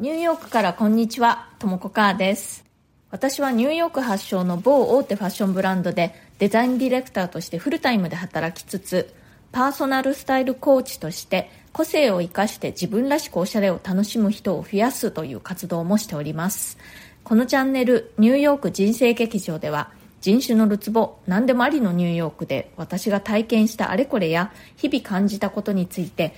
ニューヨークからこんにちは、ともこかーです。私はニューヨーク発祥の某大手ファッションブランドでデザインディレクターとしてフルタイムで働きつつ、パーソナルスタイルコーチとして個性を生かして自分らしくおしゃれを楽しむ人を増やすという活動もしております。このチャンネル、ニューヨーク人生劇場では、人種のるつぼ、何でもありのニューヨークで私が体験したあれこれや日々感じたことについて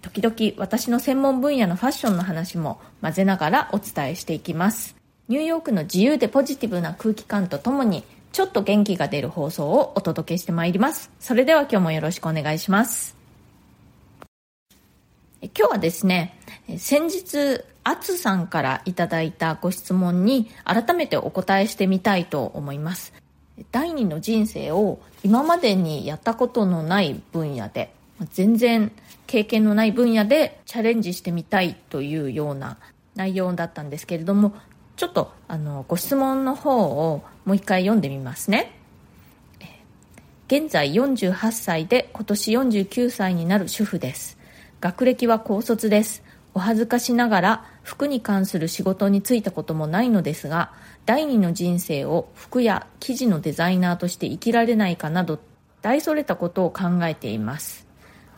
時々私の専門分野のファッションの話も混ぜながらお伝えしていきます。ニューヨークの自由でポジティブな空気感とともにちょっと元気が出る放送をお届けしてまいります。それでは今日もよろしくお願いします。今日はですね、先日、あつさんからいただいたご質問に改めてお答えしてみたいと思います。第二の人生を今までにやったことのない分野で全然経験のない分野でチャレンジしてみたいというような内容だったんですけれどもちょっとあのご質問の方をもう一回読んでみますね。現在48歳で今年49歳になる主婦です。学歴は高卒です。お恥ずかしながら服に関する仕事に就いたこともないのですが第二の人生を服や生地のデザイナーとして生きられないかなど大それたことを考えています。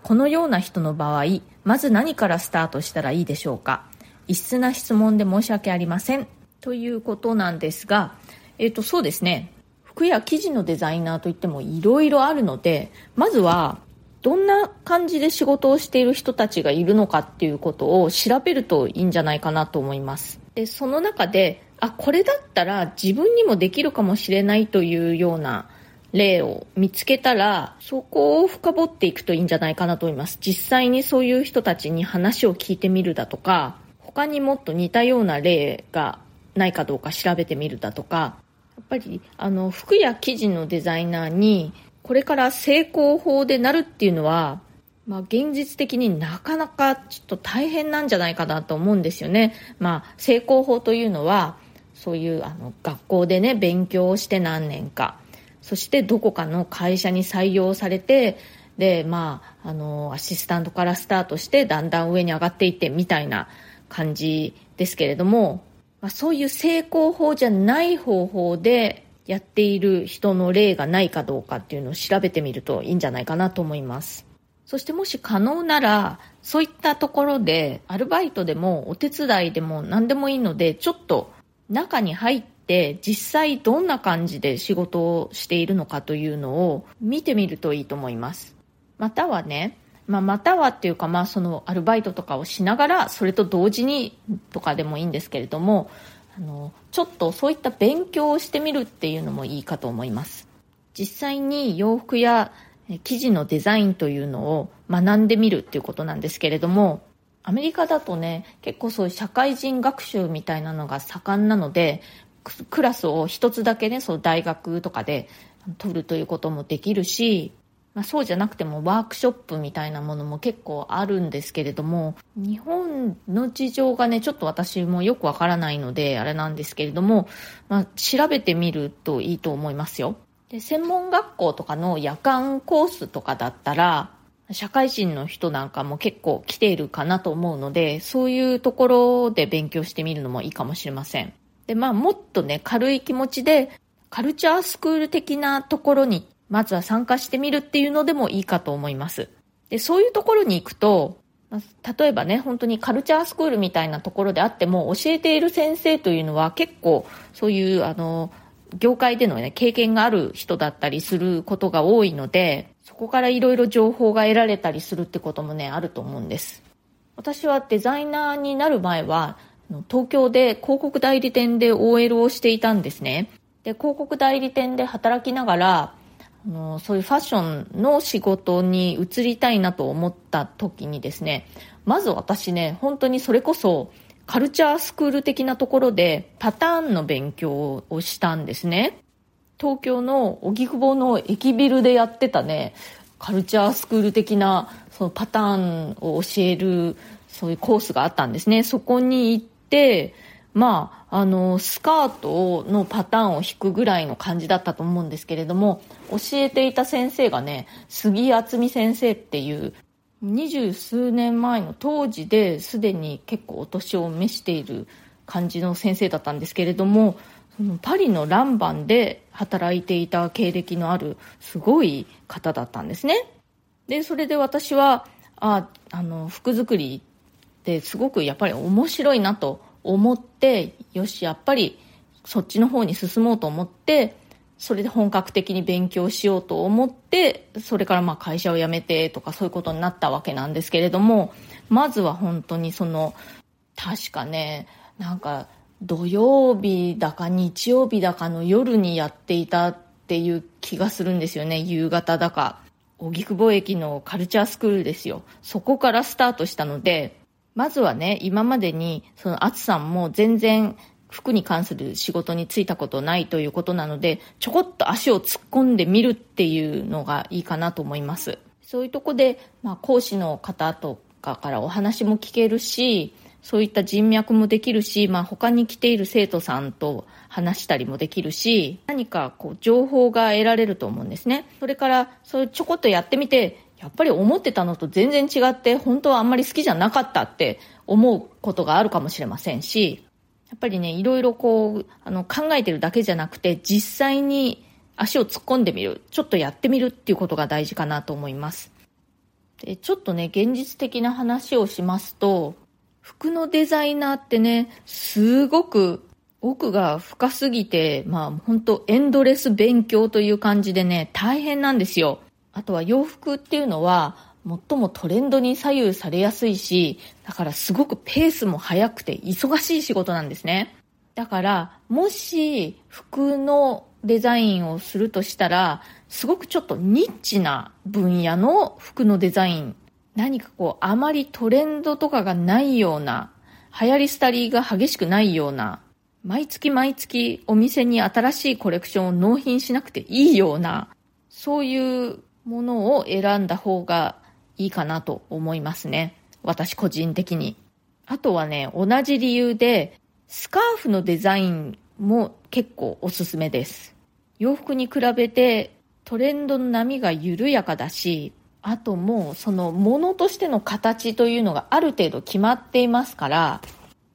このような人の場合まず何からスタートしたらいいでしょうか？異質な質問で申し訳ありません。ということなんですが、え、ー、とそうですね。服や生地のデザイナーといってもいろいろあるのでまずはどんな感じで仕事をしている人たちがいるのかっていうことを調べるといいんじゃないかなと思います。でその中であこれだったら自分にもできるかもしれないというような例を見つけたら、そこを深掘っていくといいんじゃないかなと思います。実際にそういう人たちに話を聞いてみるだとか、他にもっと似たような例がないかどうか調べてみるだとか、やっぱりあの服や生地のデザイナーにこれから成功法でなるっていうのは、まあ、現実的になかなかちょっと大変なんじゃないかなと思うんですよね。まあ、成功法というのは、そういうあの学校でね、勉強をして何年か、そしてどこかの会社に採用されてでまああのアシスタントからスタートしてだんだん上に上がっていってみたいな感じですけれども、まあ、そういう成功法じゃない方法でやっている人の例がないかどうかっていうのを調べてみるといいんじゃないかなと思います。そしてもし可能ならそういったところでアルバイトでもお手伝いでも何でもいいのでちょっと中に入っって実際どんな感じで仕事をしているのかというのを見てみるといいと思います。またはね、まあ、またはっていうか、まあ、そのアルバイトとかをしながらそれと同時にとかでもいいんですけれどもあのちょっとそういった勉強をしてみるっていうのもいいかと思います実際に洋服や生地のデザインというのを学んでみるっていうことなんですけれどもアメリカだとね結構そういう社会人学習みたいなのが盛んなのでクラスを一つだけね、その大学とかで取るということもできるし、まあ、そうじゃなくてもワークショップみたいなものも結構あるんですけれども、日本の事情がね、ちょっと私もよくわからないので、あれなんですけれども、まあ、調べてみるといいと思いますよ。で、専門学校とかの夜間コースとかだったら、社会人の人なんかも結構来ているかなと思うので、そういうところで勉強してみるのもいいかもしれません。で、まあ、もっとね、軽い気持ちで、カルチャースクール的なところに、まずは参加してみるっていうのでもいいかと思います。で、そういうところに行くと、例えばね、本当にカルチャースクールみたいなところであっても、教えている先生というのは結構、そういう、あの、業界でのね、経験がある人だったりすることが多いので、そこからいろいろ情報が得られたりするってこともね、あると思うんです。私はデザイナーになる前は、東京で広告代理店で OL をしていたんですね。で、広告代理店で働きながら、あのそういうファッションの仕事に移りたいなと思った時にですね、まず私ね、本当にそれこそカルチャースクール的なところでパターンの勉強をしたんですね。東京の荻窪の駅ビルでやってたね、カルチャースクール的なそのパターンを教えるそういうコースがあったんですね。そこに行っ、まあ、あの、スカートのパターンを引くぐらいの感じだったと思うんですけれども、教えていた先生がね、杉厚美先生っていう、二十数年前の当時ですでに結構お年を召している感じの先生だったんですけれどもそのパリのランバンで働いていた経歴のあるすごい方だったんですね。でそれで私はああの服作りってすごくやっぱり面白いなと思ってよしやっぱりそっちの方に進もうと思ってそれで本格的に勉強しようと思ってそれからまあ会社を辞めてとかそういうことになったわけなんですけれどもまずは本当にその確かねなんか土曜日だか日曜日だかの夜にやっていたっていう気がするんですよね。夕方だか。荻窪駅のカルチャースクールですよ。そこからスタートしたのでまずはね今までにその淳さんも全然服に関する仕事に就いたことないということなので、ちょこっと足を突っ込んでみるっていうのがいいかなと思います。そういうとこで、まあ、講師の方とかからお話も聞けるし、そういった人脈もできるし、まあ、他に来ている生徒さんと話したりもできるし、何かこう情報が得られると思うんですね。それから、そういうちょこっとやってみて、やっぱり思ってたのと全然違って、本当はあんまり好きじゃなかったって思うことがあるかもしれませんし、やっぱりね、いろいろこう、あの、考えてるだけじゃなくて、実際に足を突っ込んでみる、ちょっとやってみるっていうことが大事かなと思います。で、ちょっとね、現実的な話をしますと、服のデザイナーってね、すごく奥が深すぎて、まあ本当エンドレス勉強という感じでね、大変なんですよ。あとは洋服っていうのは、最もトレンドに左右されやすいし、だからすごくペースも速くて忙しい仕事なんですね。だから、もし服のデザインをするとしたら、すごくちょっとニッチな分野の服のデザイン。何かこう、あまりトレンドとかがないような、流行り廃りが激しくないような、毎月毎月お店に新しいコレクションを納品しなくていいような、そういうものを選んだ方がいいかなと思いますね。私個人的に。あとはね、同じ理由で、スカーフのデザインも結構おすすめです。洋服に比べてトレンドの波が緩やかだし、あともうそのものとしての形というのがある程度決まっていますから、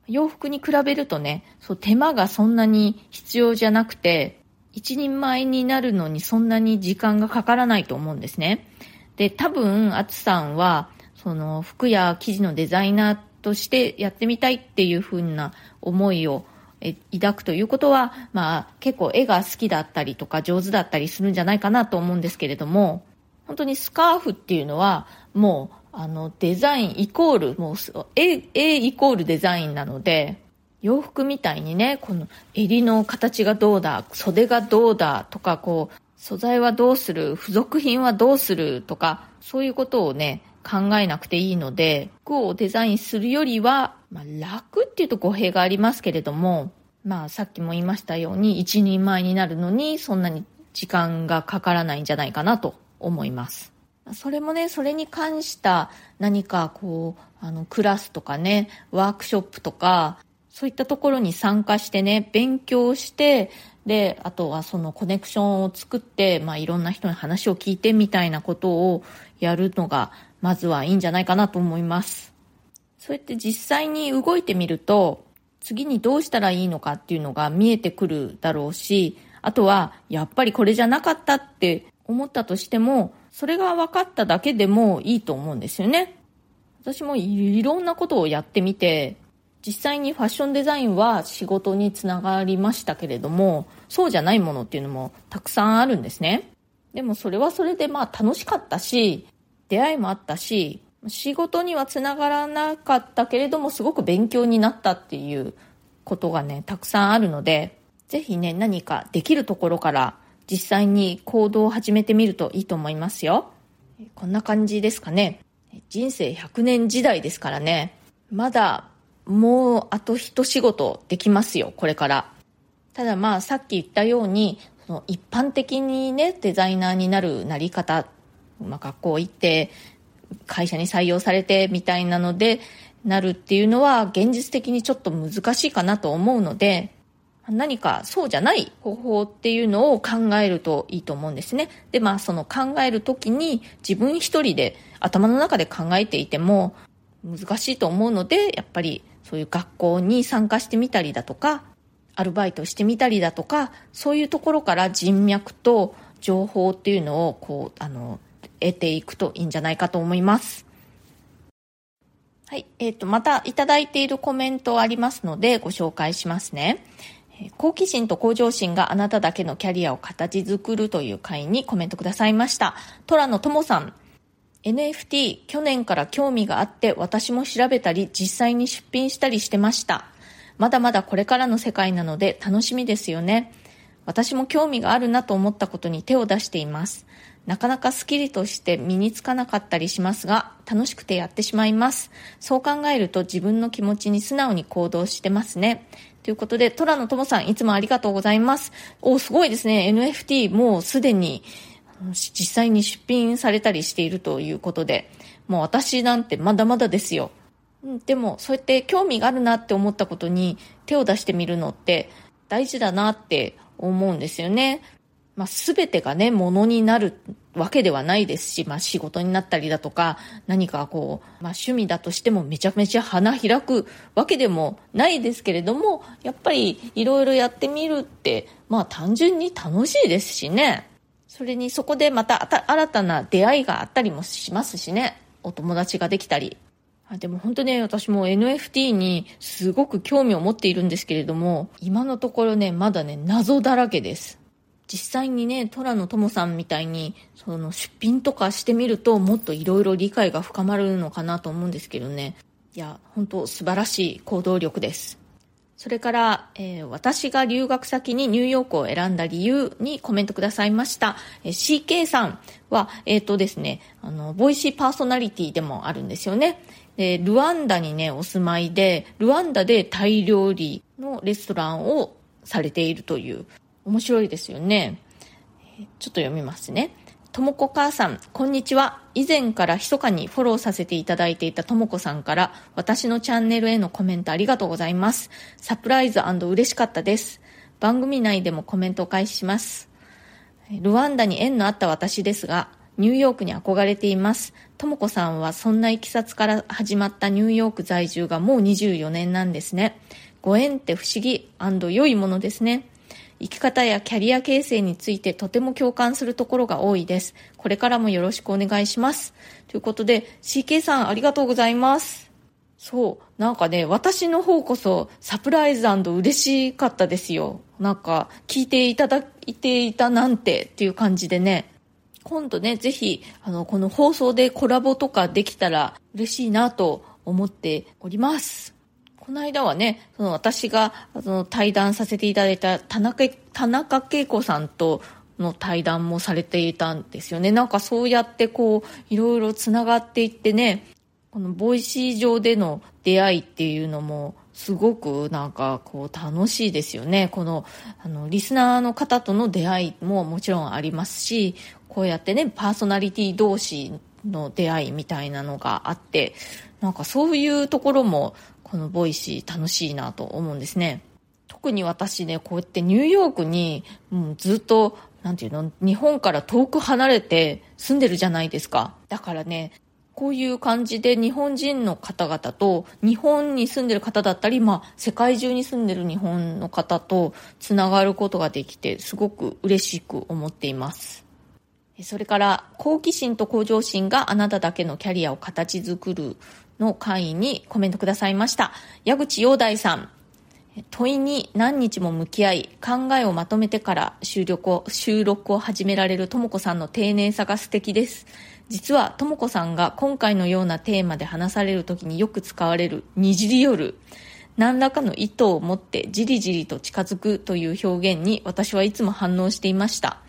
洋服に比べるとね、そう手間がそんなに必要じゃなくて、一人前になるのにそんなに時間がかからないと思うんですね。で、多分、アツさんは、その服や生地のデザイナーとしてやってみたいっていう風な思いを抱くということは、まあ結構絵が好きだったりとか上手だったりするんじゃないかなと思うんですけれども、本当にスカーフっていうのはもうあのデザインイコール、もう絵、絵イコールデザインなので、洋服みたいにね、この襟の形がどうだ、袖がどうだとか、こう、素材はどうする、付属品はどうするとか、そういうことをね、考えなくていいので、服をデザインするよりは、まあ、楽っていうと語弊がありますけれども、まあさっきも言いましたように、一人前になるのにそんなに時間がかからないんじゃないかなと思います。それもね、それに関した何かこう、あの、クラスとかね、ワークショップとか、そういったところに参加してね、勉強して、で、あとはそのコネクションを作って、まあいろんな人に話を聞いてみたいなことをやるのが、まずはいいんじゃないかなと思います。そうやって実際に動いてみると、次にどうしたらいいのかっていうのが見えてくるだろうし、あとは、やっぱりこれじゃなかったって思ったとしても、それが分かっただけでもいいと思うんですよね。私もいろんなことをやってみて、実際にファッションデザインは仕事につながりましたけれども、そうじゃないものっていうのもたくさんあるんですね。でもそれはそれでまあ楽しかったし、出会いもあったし、仕事にはつながらなかったけれども、すごく勉強になったっていうことがね、たくさんあるので、ぜひね、何かできるところから実際に行動を始めてみるといいと思いますよ。こんな感じですかね。人生100年時代ですからね。まだもうあと一仕事できますよ、これから。ただまあさっき言ったように、その一般的にね、デザイナーになるなり方、まあ学校行って、会社に採用されてみたいなので、なるっていうのは現実的にちょっと難しいかなと思うので、何かそうじゃない方法っていうのを考えるといいと思うんですね。で、まあその考えるときに自分一人で頭の中で考えていても難しいと思うので、やっぱりそういう学校に参加してみたりだとか、アルバイトしてみたりだとか、そういうところから人脈と情報っていうのをこう、あの、得ていくといいんじゃないかと思います。はい。えっ、ー、と、またいただいているコメントありますのでご紹介しますね。好奇心と向上心があなただけのキャリアを形作るという回にコメントくださいました。トラのともさん。NFT 去年から興味があって私も調べたり実際に出品したりしてました。まだまだこれからの世界なので楽しみですよね。私も興味があるなと思ったことに手を出しています。なかなかスッキリとして身につかなかったりしますが、楽しくてやってしまいます。そう考えると自分の気持ちに素直に行動してますね。ということで、トラのともさん、いつもありがとうございます。お、すごいですね。NFT もうすでに実際に出品されたりしているということで、もう私なんてまだまだですよ。でも、そうやって興味があるなって思ったことに手を出してみるのって大事だなって思うんですよね。まあ、全てがね、ものになるわけではないですし、まあ、仕事になったりだとか、何かこう、まあ、趣味だとしてもめちゃめちゃ花開くわけでもないですけれども、やっぱりいろいろやってみるって、まあ、単純に楽しいですしね。それにそこでまた新たな出会いがあったりもしますしね。お友達ができたり。でも本当ね、私も NFT にすごく興味を持っているんですけれども、今のところね、まだね、謎だらけです。実際にね、虎野友さんみたいに、その出品とかしてみると、もっといろいろ理解が深まるのかなと思うんですけどね。いや、本当素晴らしい行動力です。それから、えー、私が留学先にニューヨークを選んだ理由にコメントくださいました。えー、CK さんは、えっ、ー、とですね、あの、ボイシーパーソナリティでもあるんですよね。で、ルワンダにね、お住まいで、ルワンダでタイ料理のレストランをされているという、面白いですよね。ちょっと読みますね。ともこ母さん、こんにちは。以前から密かにフォローさせていただいていたともこさんから、私のチャンネルへのコメントありがとうございます。サプライズ嬉しかったです。番組内でもコメントを開始します。ルワンダに縁のあった私ですが、ニューヨークに憧れています。ともこさんはそんな行きさつから始まったニューヨーク在住がもう24年なんですね。ご縁って不思議良いものですね。生き方やキャリア形成についてとても共感するところが多いです。これからもよろしくお願いします。ということで、CK さんありがとうございます。そう。なんかね、私の方こそサプライズ嬉しかったですよ。なんか、聞いていただいていたなんてっていう感じでね。今度ね、ぜひ、あの、この放送でコラボとかできたら嬉しいなと思っております。この間はね、その私がその対談させていただいた田中田中恵子さんとの対談もされていたんですよね。なんかそうやってこう、いろいろつながっていってね、このボイシー上での出会いっていうのも、すごくなんかこう楽しいですよね。この、あの、リスナーの方との出会いももちろんありますし、こうやってね、パーソナリティ同士の出会いみたいなのがあって、なんかそういうところもこのボイシー楽しいなと思うんですね。特に私ね、こうやってニューヨークに、う、ずっと、なんていうの、日本から遠く離れて住んでるじゃないですか。だからね、こういう感じで日本人の方々と日本に住んでる方だったり、まあ世界中に住んでる日本の方とつながることができてすごく嬉しく思っています。それから好奇心と向上心があなただけのキャリアを形作るの会にコメントくださいました。矢口洋大さん。問いに何日も向き合い、考えをまとめてから収録を収録を始められるともこさんの丁寧さが素敵です。実はともこさんが今回のようなテーマで話される時によく使われるにじり寄る。何らかの意図を持ってじりじりと近づくという表現に私はいつも反応していました。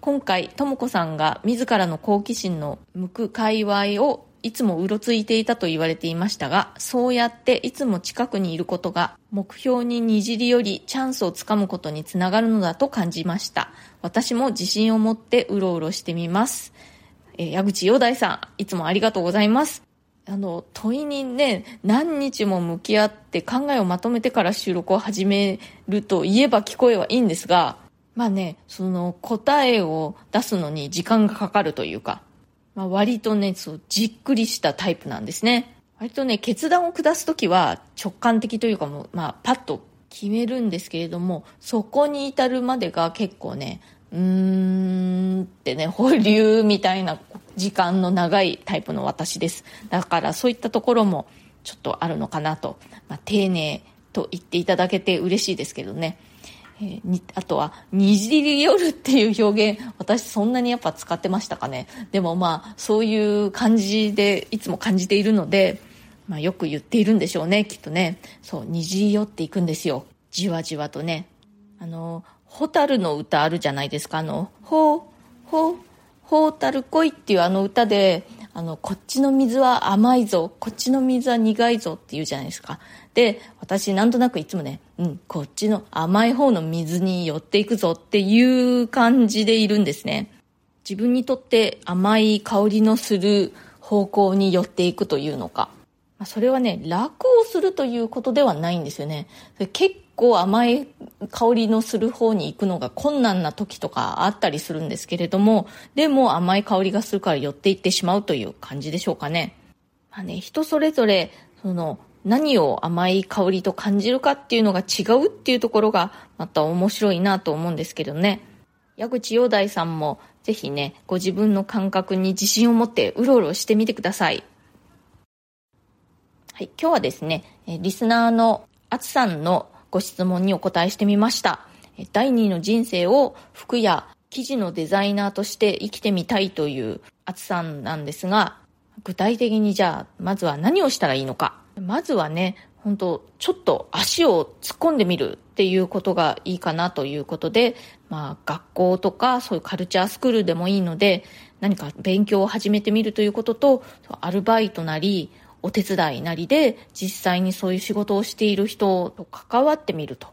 今回、ともこさんが自らの好奇心の向く界隈をいつもうろついていたと言われていましたが、そうやっていつも近くにいることが目標ににじりよりチャンスをつかむことにつながるのだと感じました。私も自信を持ってうろうろしてみます。えー、矢口洋大さん、いつもありがとうございます。あの、問いにね、何日も向き合って考えをまとめてから収録を始めると言えば聞こえはいいんですが、まあね、その答えを出すのに時間がかかるというか、まあ割とね、そう、じっくりしたタイプなんですね。割とね、決断を下すときは直感的というかもう、まあ、パッと決めるんですけれども、そこに至るまでが結構ね、うーんってね、保留みたいな時間の長いタイプの私です。だからそういったところもちょっとあるのかなと。まあ、丁寧と言っていただけて嬉しいですけどね。えー、あとは、にじり夜っていう表現、私そんなにやっぱ使ってましたかね。でもまあ、そういう感じでいつも感じているので、まあよく言っているんでしょうね、きっとね。そう、にじり寄っていくんですよ。じわじわとね。あの、ホタルの歌あるじゃないですか。あの、ほう、ほう、ほうたる恋っていうあの歌で、あの、こっちの水は甘いぞ、こっちの水は苦いぞって言うじゃないですか。で、私なんとなくいつもね、うん、こっちの甘い方の水に寄っていくぞっていう感じでいるんですね。自分にとって甘い香りのする方向に寄っていくというのか。それはね、楽をするということではないんですよね。結構甘い香りのする方に行くのが困難な時とかあったりするんですけれども、でも甘い香りがするから寄っていってしまうという感じでしょうかね。まあね、人それぞれ、その、何を甘い香りと感じるかっていうのが違うっていうところがまた面白いなと思うんですけどね。矢口洋大さんもぜひね、ご自分の感覚に自信を持ってうろうろしてみてください。はい、今日はですね、リスナーのあつさんのご質問にお答えしてみました。第二の人生を服や生地のデザイナーとして生きてみたいというあつさんなんですが、具体的にじゃあ、まずは何をしたらいいのか。まずはね、本当ちょっと足を突っ込んでみるっていうことがいいかなということで、まあ学校とかそういうカルチャースクールでもいいので、何か勉強を始めてみるということと、アルバイトなり、お手伝いなりで実際にそういう仕事をしている人と関わってみると。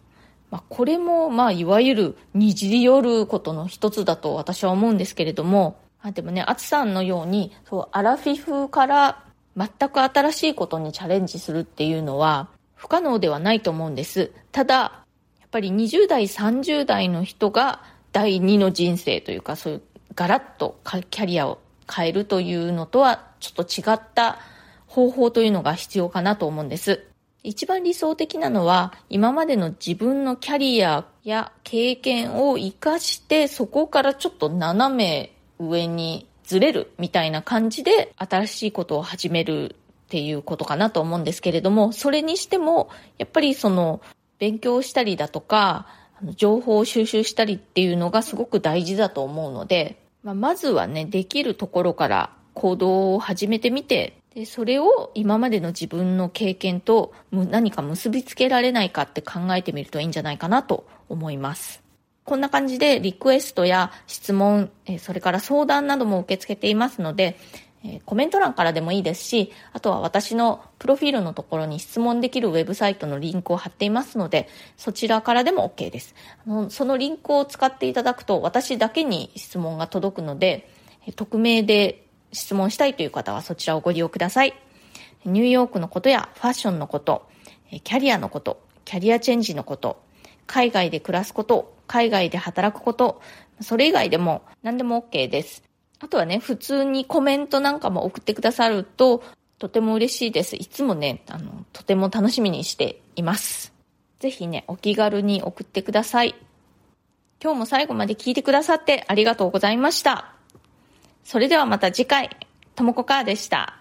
まあ、これも、まあ、いわゆるにじり寄ることの一つだと私は思うんですけれども、あでもね、アツさんのように、そう、アラフィフから全く新しいことにチャレンジするっていうのは不可能ではないと思うんです。ただ、やっぱり20代、30代の人が第二の人生というか、そういうガラッとキャリアを変えるというのとはちょっと違った方法というのが必要かなと思うんです。一番理想的なのは、今までの自分のキャリアや経験を活かして、そこからちょっと斜め上にずれるみたいな感じで、新しいことを始めるっていうことかなと思うんですけれども、それにしても、やっぱりその、勉強したりだとか、情報を収集したりっていうのがすごく大事だと思うので、まあ、まずはね、できるところから行動を始めてみて、で、それを今までの自分の経験と何か結びつけられないかって考えてみるといいんじゃないかなと思います。こんな感じでリクエストや質問、それから相談なども受け付けていますので、コメント欄からでもいいですし、あとは私のプロフィールのところに質問できるウェブサイトのリンクを貼っていますので、そちらからでも OK です。そのリンクを使っていただくと私だけに質問が届くので、匿名で質問したいという方はそちらをご利用ください。ニューヨークのことやファッションのこと、キャリアのこと、キャリアチェンジのこと、海外で暮らすこと、海外で働くこと、それ以外でも何でも OK です。あとはね、普通にコメントなんかも送ってくださると、とても嬉しいです。いつもね、あの、とても楽しみにしています。ぜひね、お気軽に送ってください。今日も最後まで聞いてくださってありがとうございました。それではまた次回、ともこかーでした。